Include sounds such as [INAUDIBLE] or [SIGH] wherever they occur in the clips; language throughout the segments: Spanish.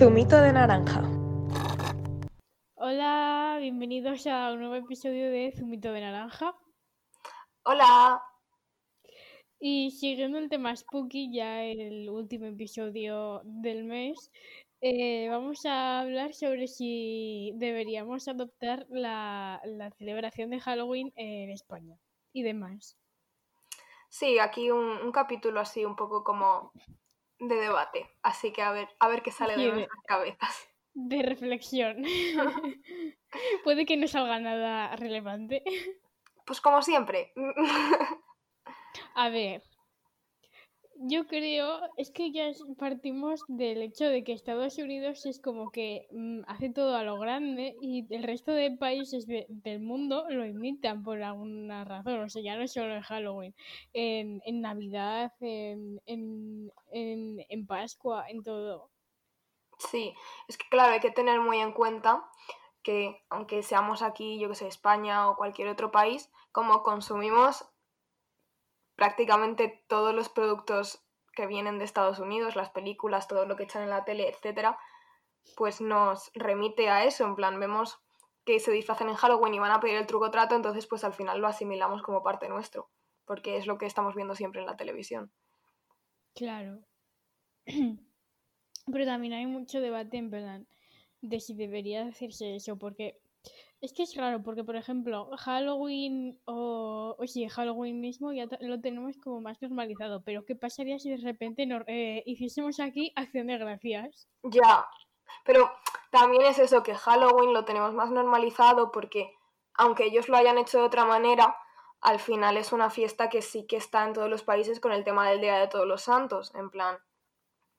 Zumito de naranja. Hola, bienvenidos a un nuevo episodio de Zumito de Naranja. Hola. Y siguiendo el tema Spooky, ya el último episodio del mes, eh, vamos a hablar sobre si deberíamos adoptar la, la celebración de Halloween en España y demás. Sí, aquí un, un capítulo así un poco como de debate. Así que a ver, a ver qué sale Sí, de de- nuestras cabezas. De reflexión. [LAUGHS] Puede que no salga nada relevante. Pues como siempre. A ver, yo creo, es que ya partimos del hecho de que Estados Unidos es como que mm, hace todo a lo grande y el resto de países de- del mundo lo imitan por alguna razón. O sea, ya no solo en Halloween, en, Navidad, en, en, en Pascua, en todo. Sí, es que claro, hay que tener muy en cuenta que aunque seamos aquí, yo que sé, España o cualquier otro país, como consumimos prácticamente todos los productos que vienen de Estados Unidos, las películas, todo lo que echan en la tele, etcétera, pues nos remite a eso, en plan, vemos que se disfrazan en Halloween y van a pedir el truco trato, entonces pues al final lo asimilamos como parte nuestro, porque es lo que estamos viendo siempre en la televisión. Claro. [CLEARS THROAT] Pero también hay mucho debate en plan de si debería hacerse eso, porque es que es raro, porque por ejemplo, Halloween o, o sí, Halloween mismo ya lo tenemos como más normalizado, pero ¿qué pasaría si de repente nos, eh, hiciésemos aquí acción de gracias? Ya, pero también es eso, que Halloween lo tenemos más normalizado porque aunque ellos lo hayan hecho de otra manera, al final es una fiesta que sí que está en todos los países con el tema del Día de Todos los Santos, en plan,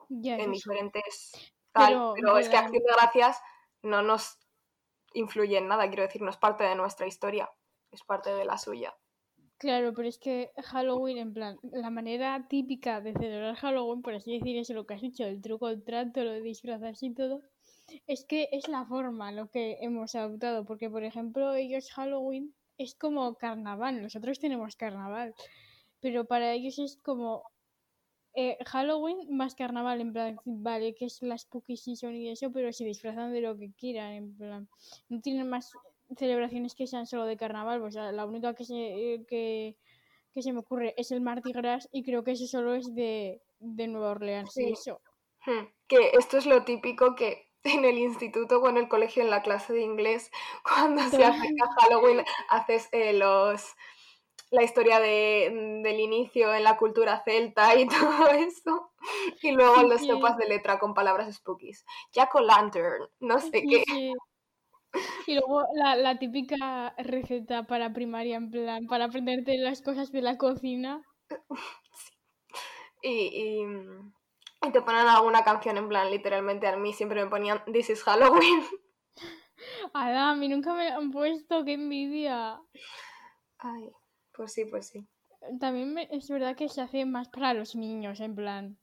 Ya, en diferentes tal, Pero, pero es que pero- Acción de Gracias no nos influye en nada, quiero decir, no es parte de nuestra historia, es parte de la suya. Claro, pero es que Halloween, en plan, la manera típica de celebrar Halloween, por así decir, es lo que has dicho, el truco, el trato, lo de disfrazarse y todo, es que es la forma lo que hemos adoptado, porque por ejemplo ellos Halloween es como carnaval, nosotros tenemos carnaval, pero para ellos es como eh, Halloween más carnaval, en plan, vale, que es la spooky season y eso, pero se disfrazan de lo que quieran, en plan, no tienen más celebraciones que sean solo de carnaval, pues la la única que se, eh, que, que se me ocurre es el Mardi Gras y creo que eso solo es de, de Nueva Orleans y eso. Hmm, Que esto es lo típico que en el instituto o en el colegio, en la clase de inglés, [LAUGHS] cuando se acerca Halloween, haces eh, los la historia de, del inicio en la cultura celta y [LAUGHS] todo eso. Y luego los Sí. sopas de letra con palabras spookies. Jack o Lantern, no sé Sí, qué. sí. Y luego la, la típica receta para primaria, en plan, para aprenderte las cosas de la cocina. [LAUGHS] Y, y, y te ponen alguna canción en plan, literalmente a mí siempre me ponían This is Halloween. [LAUGHS] Adam, a mí nunca me han puesto, qué envidia. Ay, pues sí, pues sí. También es verdad que se hace más para los niños, en plan.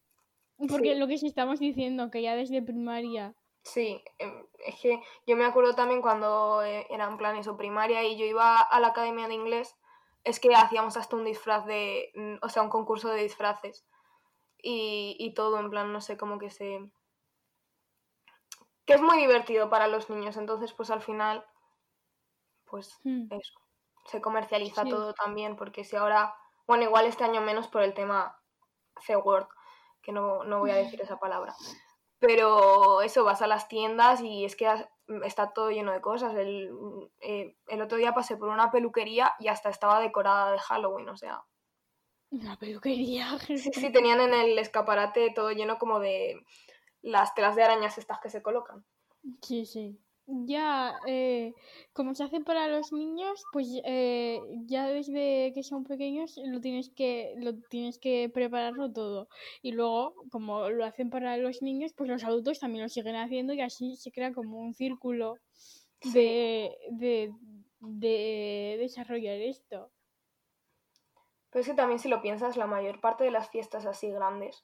Porque Sí. lo que sí estamos diciendo, que ya desde primaria. Sí, em, es que yo me acuerdo también cuando eh, era en plan eso, primaria y yo iba a la academia de inglés, es que hacíamos hasta un disfraz de, mm, o sea, un concurso de disfraces y, y todo, en plan, no sé, como que se... que es muy divertido para los niños, entonces pues al final, pues Hmm. eso, se comercializa Sí. todo también, porque si ahora, bueno, igual este año menos por el tema C-word, que no, no voy a decir esa palabra. Pero eso, vas a las tiendas y es que está todo lleno de cosas. El, eh, el otro día pasé por una peluquería y hasta estaba decorada de Halloween, o sea. Una peluquería. [LAUGHS] Sí, sí, tenían en el escaparate todo lleno como de las telas de arañas estas que se colocan. Sí, sí. Ya, eh, como se hace para los niños, pues eh, ya desde que son pequeños lo tienes que, lo tienes que prepararlo todo. Y luego, como lo hacen para los niños, pues los adultos también lo siguen haciendo y así se crea como un círculo de, de, de desarrollar esto. Pero es que también si lo piensas, la mayor parte de las fiestas así grandes,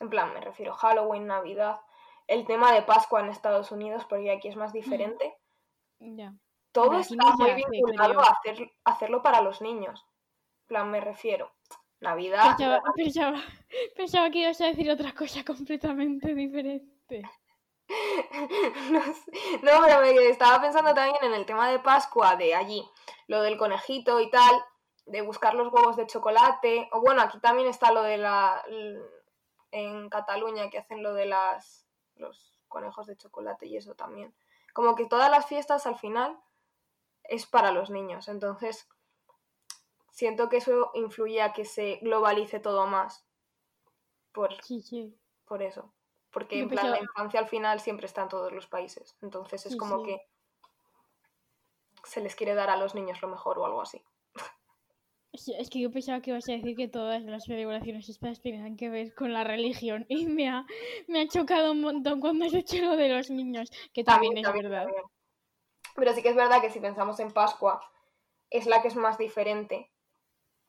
en plan, me refiero Halloween, Navidad, el tema de Pascua en Estados Unidos, porque aquí es más diferente, Ya. todo está muy vinculado a hacer, hacerlo para los niños. En plan, me refiero. Navidad. Pensaba, pensaba, [LAUGHS] pensaba que ibas a decir otra cosa completamente diferente. [LAUGHS] no, sé. no, pero me estaba pensando también en el tema de Pascua de allí, lo del conejito y tal, de buscar los huevos de chocolate, o bueno, aquí también está lo de la en Cataluña que hacen lo de las los conejos de chocolate y eso también. Como que todas las fiestas al final es para los niños, entonces siento que eso influye a que se globalice todo más. Por, Sí, sí. por eso. Porque en plan, la infancia al final siempre está en todos los países. Entonces es Sí, como que se les quiere dar a los niños lo mejor o algo así. Es que yo pensaba que ibas a decir que todas las celebraciones estas tenían que ver con la religión [LAUGHS] y me ha, me ha chocado un montón cuando has dicho lo de los niños, que también, es verdad. también. Pero sí que es verdad que si pensamos en Pascua, es la que es más diferente.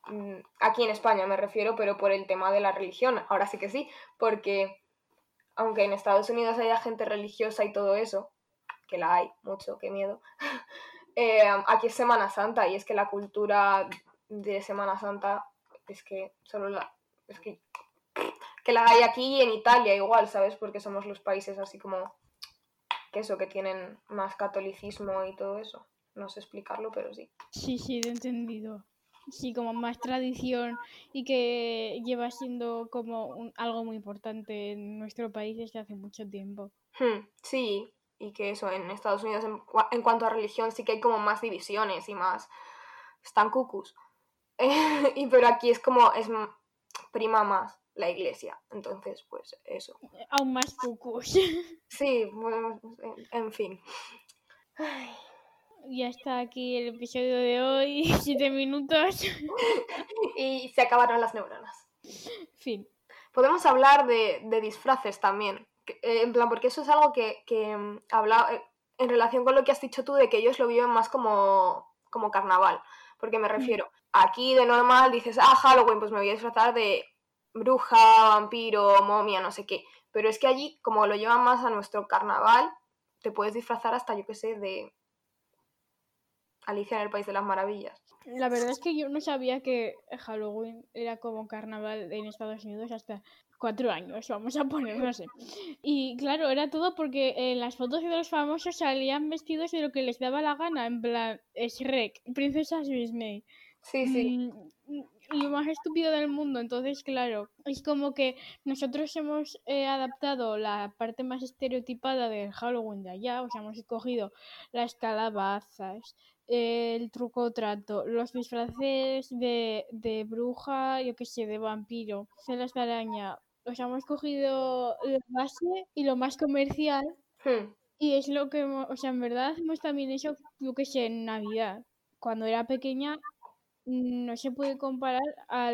Mm, Aquí en España me refiero, pero por el tema de la religión. Ahora sí que sí, porque aunque en Estados Unidos haya gente religiosa y todo eso, que la hay mucho, qué miedo, [LAUGHS] eh, aquí es Semana Santa y es que la cultura de Semana Santa es que solo la... Es que, que la hay aquí y en Italia igual, ¿sabes? Porque somos los países así como que eso, que tienen más catolicismo y todo eso. No sé explicarlo, pero sí. Sí, sí, he entendido. Sí, como más tradición y que lleva siendo como un- algo muy importante en nuestro país desde hace mucho tiempo. Hmm, sí, y que eso, en Estados Unidos en, en cuanto a religión sí que hay como más divisiones y más... Están cucus. [LAUGHS] y pero aquí es como, es prima más la iglesia. Entonces, pues eso. Aún más cucus. [LAUGHS] Sí, bueno, en, en fin. ya está aquí el episodio de hoy, [LAUGHS] siete minutos. Y se acabaron las neuronas. fin. Podemos hablar de, de disfraces también. eh, en plan, porque eso es algo que, que mm, habla eh, en relación con lo que has dicho tú de que ellos lo viven más como, como carnaval. Porque me refiero, aquí de normal dices, ah, Halloween, pues me voy a disfrazar de bruja, vampiro, momia, no sé qué. Pero es que allí, como lo llevan más a nuestro carnaval, te puedes disfrazar hasta, yo qué sé, de Alicia en el País de las Maravillas. La verdad es que yo no sabía que Halloween era como carnaval en Estados Unidos hasta cuatro años, vamos a poner, no sé. Y claro, era todo porque en las fotos de los famosos salían vestidos de lo que les daba la gana, en plan Shrek, Princesa Disney. Sí, sí. Mm, lo más estúpido del mundo. Entonces, claro, es como que nosotros hemos eh, adaptado la parte más estereotipada del Halloween de allá, o sea, hemos escogido las calabazas, el truco trato, los disfraces de, de bruja, yo qué sé, de vampiro, celas de araña. O sea, hemos cogido la base y lo más comercial. Hmm. Y es lo que, hemos- o sea, en verdad hacemos también eso, yo que sé, en Navidad. Cuando era pequeña mm, no se puede comparar a,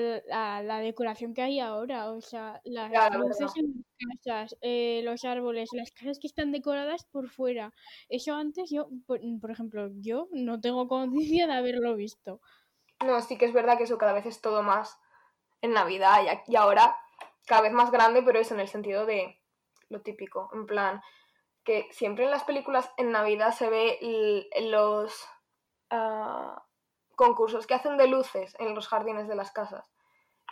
la decoración que hay ahora. O sea, las Claro, luces en las casas, eh, los árboles, las casas que están decoradas por fuera. Eso antes yo, por, por ejemplo, yo no tengo conciencia de haberlo visto. No, sí que es verdad que eso cada vez es todo más en Navidad y, y ahora cada vez más grande, pero es en el sentido de lo típico, en plan que siempre en las películas en Navidad se ve los ah, concursos que hacen de luces en los jardines de las casas.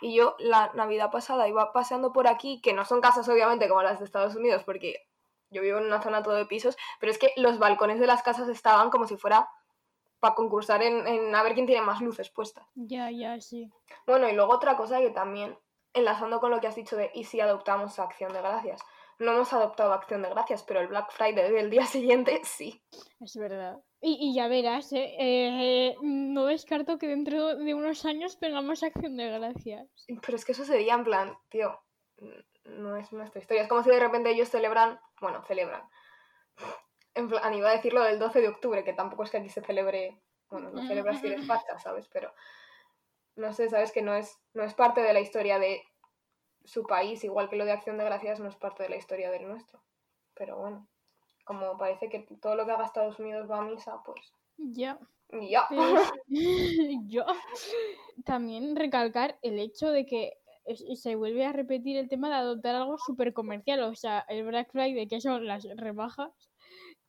Y yo la Navidad pasada iba paseando por aquí, que no son casas obviamente como las de Estados Unidos, porque yo vivo en una zona todo de pisos, pero es que los balcones de las casas estaban como si fuera para concursar en, en a ver quién tiene más luces puestas. Ya, ya, sí. Bueno, y luego otra cosa que también, enlazando con lo que has dicho de y si adoptamos Acción de Gracias. No hemos adoptado Acción de Gracias, pero el Black Friday del día [LAUGHS] siguiente sí. Es verdad. Y, y ya verás, ¿eh? Eh, no descarto que dentro de unos años tengamos acción de gracias. Pero es que eso sería en plan, tío, no es nuestra historia. Es como si de repente ellos celebran, bueno, celebran. [LAUGHS] En plan, iba a decir lo del 12 de octubre, que tampoco es que aquí se celebre, bueno, no celebras [LAUGHS] si eres facha, ¿sabes? Pero no sé, sabes que no es, no es parte de la historia de su país, igual que lo de Acción de Gracias no es parte de la historia del nuestro. Pero bueno, como parece que todo lo que haga Estados Unidos va a misa, pues Ya. ya. [LAUGHS] [LAUGHS] Yo también recalcar el hecho de que se vuelve a repetir el tema de adoptar algo súper comercial, o sea, el Black Friday, que son las rebajas,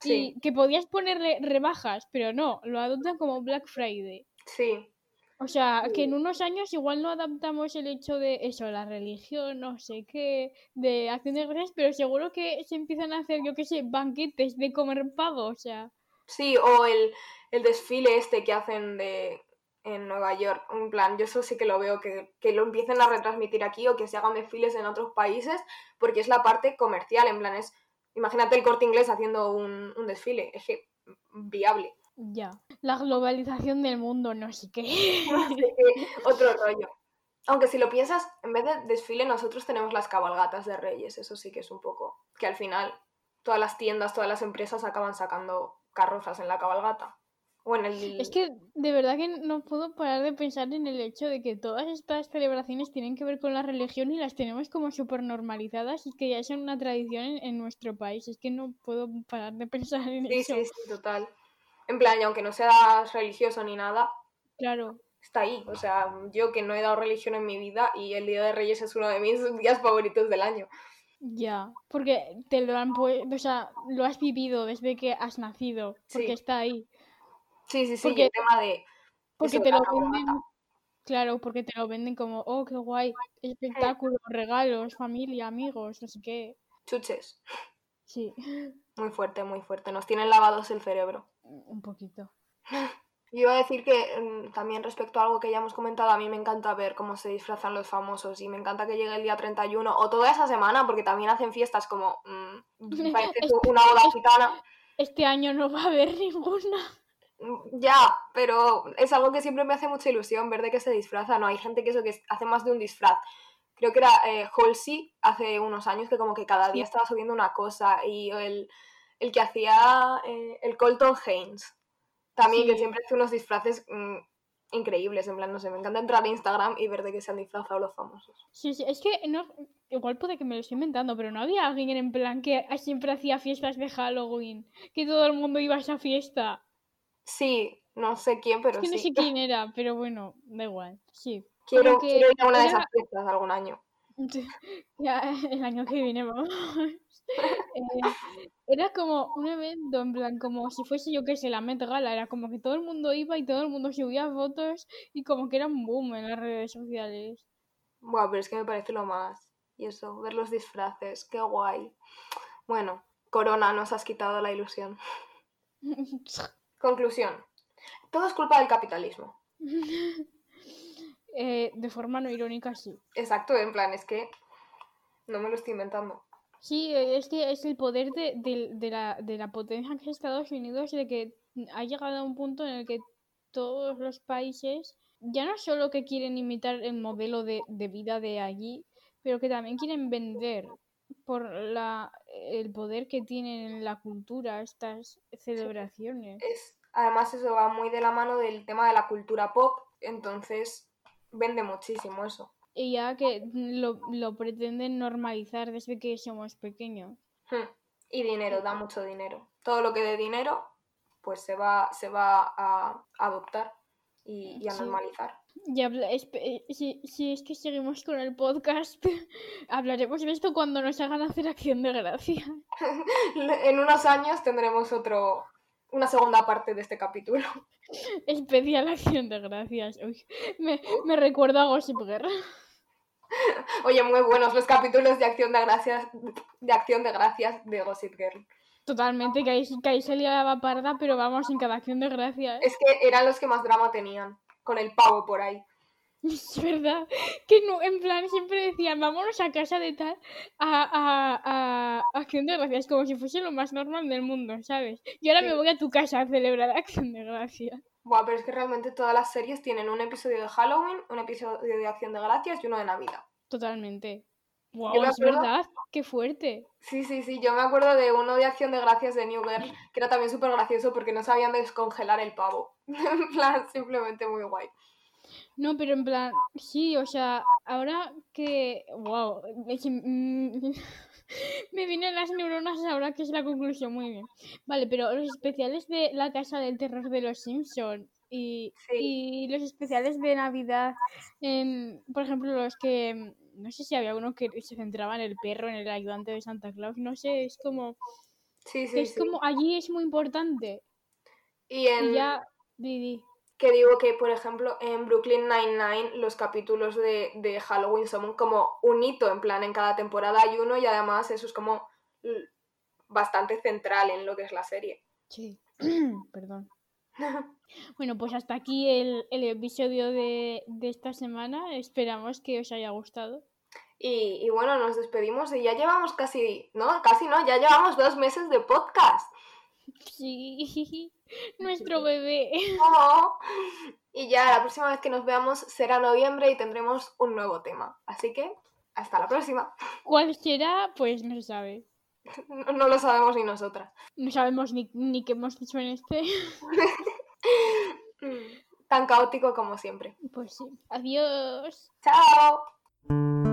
Sí, y que podías ponerle rebajas, pero no, lo adoptan como Black Friday. sí. O sea, que en unos años igual no adaptamos el hecho de eso, la religión, no sé qué, de acción de gracias, pero seguro que se empiezan a hacer, yo qué sé, banquetes de comer pavo, o sea. Sí, o el, el desfile este que hacen de en Nueva York. En plan, yo eso sí que lo veo, que, que lo empiecen a retransmitir aquí o que se hagan desfiles en otros países, porque es la parte comercial, en plan, es, imagínate el corte inglés haciendo un, un desfile, es que viable. Ya. La globalización del mundo, no sé qué. No sé qué, otro rollo. Aunque si lo piensas, en vez de desfile, nosotros tenemos las cabalgatas de Reyes. Eso sí que es un poco. Que al final todas las tiendas, todas las empresas acaban sacando carrozas en la cabalgata. O en el. Es que de verdad que no puedo parar de pensar en el hecho de que todas estas celebraciones tienen que ver con la religión y las tenemos como súper normalizadas y que ya son una tradición en, en nuestro país. Es que no puedo parar de pensar en Sí, eso. sí, sí, total. En plan, y aunque no seas religioso ni nada, Claro. está ahí. O sea, yo que no he dado religión en mi vida y el Día de Reyes es uno de mis [LAUGHS] días favoritos del año. Ya, porque te lo han o sea, lo has vivido desde que has nacido, porque Sí. está ahí. Sí, sí, sí, Porque- el tema de. Porque te lo venden, claro, porque te lo venden como, oh, qué guay, espectáculo, regalos, familia, amigos, no sé qué. Chuches. Sí, Muy fuerte, muy fuerte. Nos tienen lavados el cerebro. Un poquito. Yo iba a decir que mm, también respecto a algo que ya hemos comentado, a mí me encanta ver cómo se disfrazan los famosos y me encanta que llegue el día 31 o toda esa semana porque también hacen fiestas como mm, [LAUGHS] parece Es- una boda gitana. Este año no va a haber ninguna. Mm, Ya, pero es algo que siempre me hace mucha ilusión ver de qué se disfraza, ¿no? Hay gente que eso que hace más de un disfraz. Creo que era eh, Halsey hace unos años que como que cada día Sí. estaba subiendo una cosa y el, el que hacía eh, el Colton Haynes también que siempre hace unos disfraces mm, increíbles, en plan, no sé, me encanta entrar a Instagram y ver de qué se han disfrazado los famosos. Sí, sí, es que no, igual puede que me lo estoy inventando, pero no había alguien en plan que siempre hacía fiestas de Halloween, que todo el mundo iba a esa fiesta. Sí, no sé quién, pero Es que no sí. sé quién era, pero bueno, da igual. Sí. Quiero, que quiero ir a una de esas fiestas algún año. [LAUGHS] Ya el año que viene vamos. [LAUGHS] Eh, era como un evento, en plan, como si fuese yo que sé, la Met Gala. Era como que todo el mundo iba y todo el mundo subía fotos y como que era un boom en las redes sociales. Buah, pero es que me parece lo más. Y eso, ver los disfraces, qué guay. Bueno, Corona, nos has quitado la ilusión. [LAUGHS] Conclusión. Todo es culpa del capitalismo. Eh, de forma no irónica, sí. Exacto, en plan, es que no me lo estoy inventando. Sí, es que es el poder de, de- de la, de la potencia que es Estados Unidos, de que ha llegado a un punto en el que todos los países ya no solo que quieren imitar el modelo de, de vida de allí, pero que también quieren vender por la, el poder que tienen en la cultura estas celebraciones. Es, además, eso va muy de la mano del tema de la cultura pop, entonces vende muchísimo eso. Y ya que lo, lo pretenden normalizar desde que somos pequeños. Hmm. Y dinero, da mucho dinero. Todo lo que dé dinero, pues se va, se va a adoptar y, y a Sí. normalizar. Y habla- espe- eh, si, si es que seguimos con el podcast, [LAUGHS] hablaremos de esto cuando nos hagan hacer acción de gracia. [LAUGHS] En unos años tendremos otro, una segunda parte de este capítulo. [LAUGHS] Especial acción de gracias. Uy, me, me recuerda a Gossip Girl. [LAUGHS] Oye, muy buenos los capítulos de acción de gracias, de acción de gracias de Gossip Girl. Totalmente, que ahí, que ahí salía la parda, pero vamos, en cada acción de gracias. Es que eran los que más drama tenían, con el pavo por ahí. [LAUGHS] Es verdad. Que no, en plan, siempre decían, vámonos a casa de tal, a, a, a acción de gracias, como si fuese lo más normal del mundo, ¿sabes? Y ahora me voy a tu casa a celebrar acción de gracias. Buah, pero es que realmente todas las series tienen un episodio de Halloween, un episodio de acción de gracias y uno de Navidad. Totalmente. Wow, es verdad, qué fuerte. Sí, sí, sí, yo me acuerdo de uno de acción de gracias de New Girl, que era también súper gracioso porque no sabían descongelar el pavo. [LAUGHS] en plan, simplemente muy guay. No, pero en plan, sí, o sea, ahora que. ¡Wow! Me, mm, [LAUGHS] me vienen las neuronas ahora que es la conclusión, muy bien. Vale, pero los especiales de La Casa del Terror de los Simpson y, Sí. y los especiales de Navidad, por ejemplo, los que. No sé si había uno que se centraba en el perro, en el ayudante de Santa Claus, no sé, es como. Sí, sí, Es como allí es muy importante. Y en, Y ya. di, di. Que digo que, por ejemplo, en Brooklyn Nine-Nine los capítulos de, de Halloween son como un hito, en plan, en cada temporada hay uno y además eso es como bastante central en lo que es la serie. Sí. [CLEARS THROAT] Perdón. [LAUGHS] Bueno, pues hasta aquí el, el episodio de, de esta semana. Esperamos que os haya gustado. Y, y bueno, nos despedimos y ya llevamos casi, no, casi no, ya llevamos dos meses de podcast. Sí, [LAUGHS] nuestro bebé. Oh. [LAUGHS] Y ya la próxima vez que nos veamos será noviembre y tendremos un nuevo tema. Así que, hasta la próxima. [LAUGHS] ¿Cuál será? Pues no se sabe. No, no lo sabemos ni nosotras. No sabemos ni, ni qué hemos dicho en este. Tan caótico como siempre. Pues sí. Adiós. ¡Chao!